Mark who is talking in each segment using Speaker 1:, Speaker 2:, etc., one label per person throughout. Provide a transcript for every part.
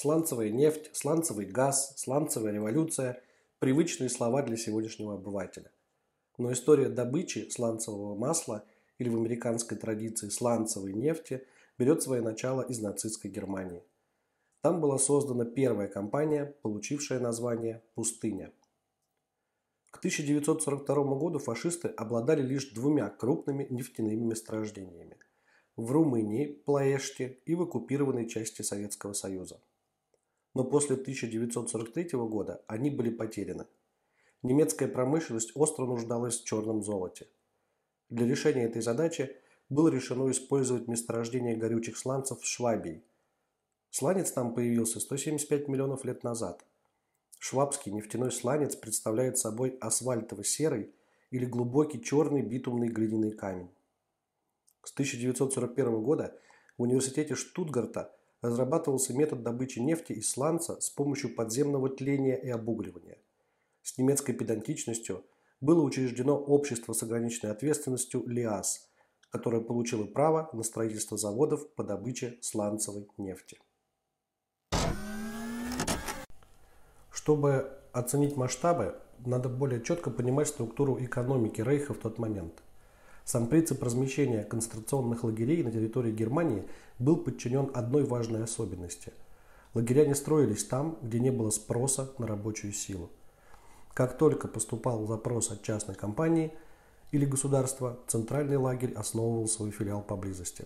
Speaker 1: Сланцевая нефть, сланцевый газ, сланцевая революция – привычные слова для сегодняшнего обывателя. Но история добычи сланцевого масла или в американской традиции сланцевой нефти берет свое начало из нацистской Германии. Там была создана первая компания, получившая название «Пустыня». К 1942 году фашисты обладали лишь двумя крупными нефтяными месторождениями – в Румынии, Плаэште и в оккупированной части Советского Союза. Но после 1943 года они были потеряны. Немецкая промышленность остро нуждалась в черном золоте. Для решения этой задачи было решено использовать месторождение горючих сланцев в Швабии. Сланец там появился 175 миллионов лет назад – Швабский нефтяной сланец представляет собой асфальтово-серый или глубокий черный битумный глиняный камень. С 1941 года в университете Штутгарта разрабатывался метод добычи нефти из сланца с помощью подземного тления и обугливания. С немецкой педантичностью было учреждено общество с ограниченной ответственностью ЛИАС, которое получило право на строительство заводов по добыче сланцевой нефти. Чтобы оценить масштабы, надо более четко понимать структуру экономики Рейха в тот момент. Сам принцип размещения концентрационных лагерей на территории Германии был подчинен одной важной особенности. Лагеря не строились там, где не было спроса на рабочую силу. Как только поступал запрос от частной компании или государства, центральный лагерь основывал свой филиал поблизости.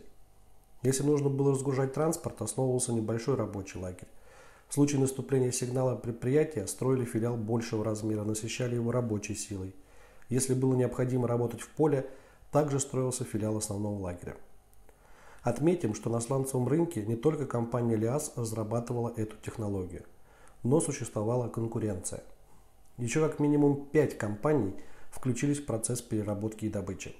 Speaker 1: Если нужно было разгружать транспорт, основывался небольшой рабочий лагерь. В случае наступления сигнала предприятия строили филиал большего размера, насыщали его рабочей силой. Если было необходимо работать в поле, также строился филиал основного лагеря. Отметим, что на сланцевом рынке не только компания ЛиАЗ разрабатывала эту технологию, но существовала конкуренция. Еще как минимум 5 компаний включились в процесс переработки и добычи.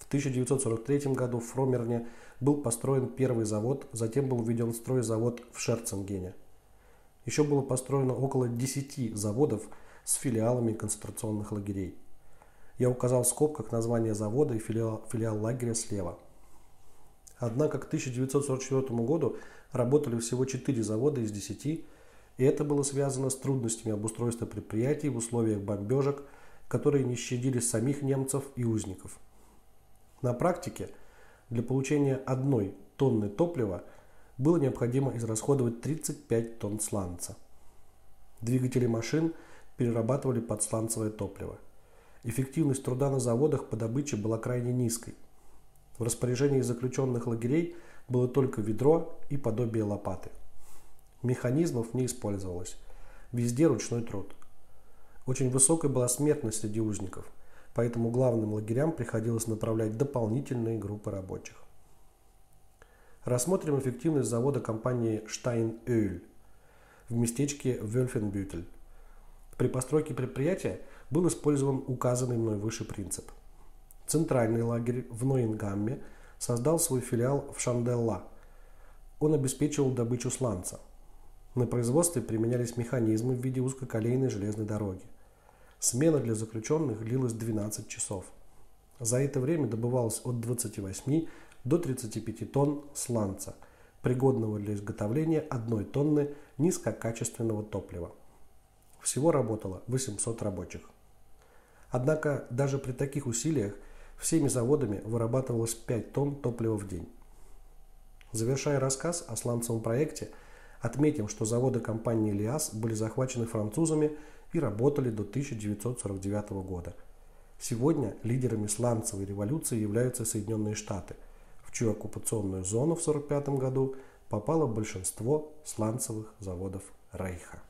Speaker 1: В 1943 году в Фромерне был построен первый завод, затем был введен в строй завод в Шерцингене. Еще было построено около 10 заводов с филиалами концентрационных лагерей. Я указал в скобках название завода и филиал, филиал лагеря слева. Однако к 1944 году работали всего 4 завода из 10, и это было связано с трудностями обустройства предприятий в условиях бомбежек, которые не щадили самих немцев и узников. На практике – для получения одной тонны топлива было необходимо израсходовать 35 тонн сланца. Двигатели машин перерабатывали подсланцевое топливо. Эффективность труда на заводах по добыче была крайне низкой. В распоряжении заключенных лагерей было только ведро и подобие лопаты. Механизмов не использовалось. Везде ручной труд. Очень высокой была смертность среди узников – поэтому главным лагерям приходилось направлять дополнительные группы рабочих. Рассмотрим эффективность завода компании Steinöl в местечке Вельфенбютель. При постройке предприятия был использован указанный мной выше принцип. Центральный лагерь в Нойенгамме создал свой филиал в Шанделла. Он обеспечивал добычу сланца. На производстве применялись механизмы в виде узкоколейной железной дороги. Смена для заключенных длилась 12 часов. За это время добывалось от 28 до 35 тонн сланца, пригодного для изготовления одной тонны низкокачественного топлива. Всего работало 800 рабочих. Однако даже при таких усилиях всеми заводами вырабатывалось 5 тонн топлива в день. Завершая рассказ о сланцевом проекте, отметим, что заводы компании «Лиас» были захвачены французами и работали до 1949 года. Сегодня лидерами сланцевой революции являются Соединенные Штаты, в чью оккупационную зону в 1945 году попало большинство сланцевых заводов Рейха.